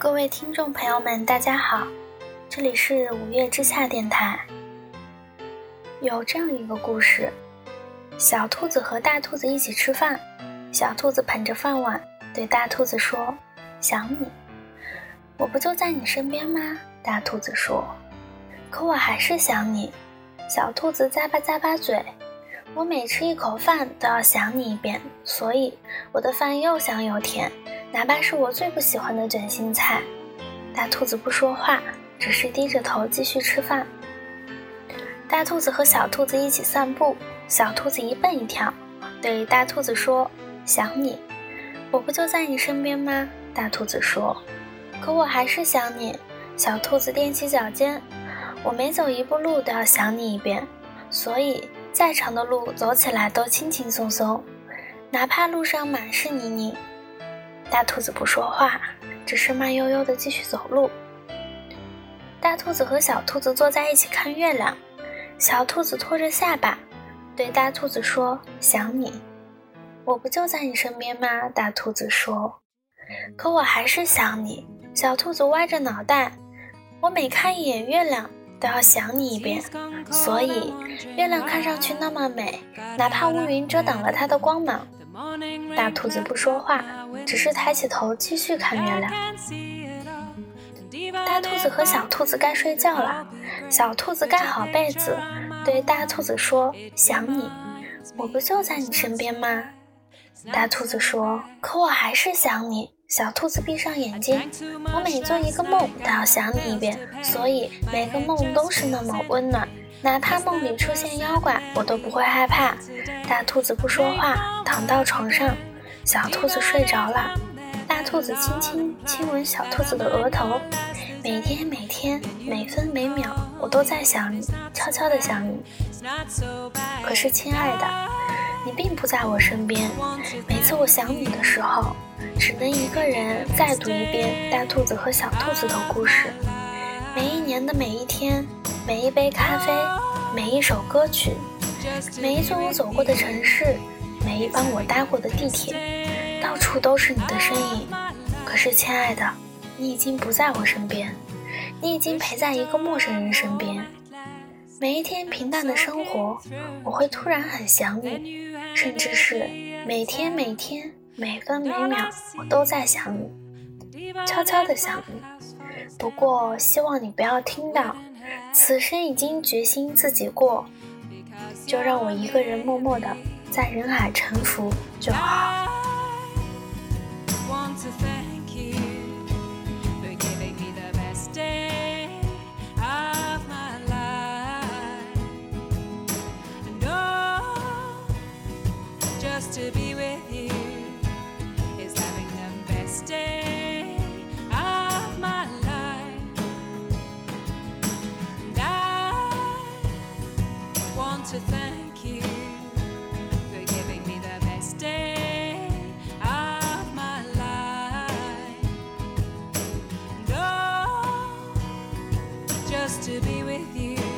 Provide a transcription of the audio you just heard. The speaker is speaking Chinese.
各位听众朋友们，大家好，这里是五月之下电台。有这样一个故事：小兔子和大兔子一起吃饭，小兔子捧着饭碗对大兔子说：“想你，我不就在你身边吗？”大兔子说：“可我还是想你。”小兔子咂巴咂巴嘴：“我每吃一口饭都要想你一遍，所以我的饭又香又甜。”哪怕是我最不喜欢的卷心菜，大兔子不说话，只是低着头继续吃饭。大兔子和小兔子一起散步，小兔子一蹦一跳，对大兔子说：“想你，我不就在你身边吗？”大兔子说：“可我还是想你。”小兔子踮起脚尖：“我每走一步路都要想你一遍，所以再长的路走起来都轻轻松松，哪怕路上满是泥泞。”大兔子不说话，只是慢悠悠地继续走路。大兔子和小兔子坐在一起看月亮，小兔子托着下巴，对大兔子说：“想你，我不就在你身边吗？”大兔子说：“可我还是想你。”小兔子歪着脑袋：“我每看一眼月亮，都要想你一遍，所以月亮看上去那么美，哪怕乌云遮挡了它的光芒。”大兔子不说话。只是抬起头继续看月亮。大兔子和小兔子该睡觉了，小兔子盖好被子，对大兔子说：“想你，我不就在你身边吗？”大兔子说：“可我还是想你。”小兔子闭上眼睛：“我每做一个梦都要想你一遍，所以每个梦都是那么温暖，哪怕梦里出现妖怪，我都不会害怕。”大兔子不说话，躺到床上。小兔子睡着了，大兔子轻轻亲吻小兔子的额头。每天每天每分每秒，我都在想你，悄悄的想你。可是，亲爱的，你并不在我身边。每次我想你的时候，只能一个人再读一遍大兔子和小兔子的故事。每一年的每一天，每一杯咖啡，每一首歌曲，每一座我走过的城市，每一班我搭过的地铁。到处都是你的身影，可是，亲爱的，你已经不在我身边，你已经陪在一个陌生人身边。每一天平淡的生活，我会突然很想你，甚至是每天每天每分每秒，我都在想你，悄悄的想你。不过，希望你不要听到，此生已经决心自己过，就让我一个人默默的在人海沉浮就好。want to thank you for giving me the best day of my life. And oh, just to be with you.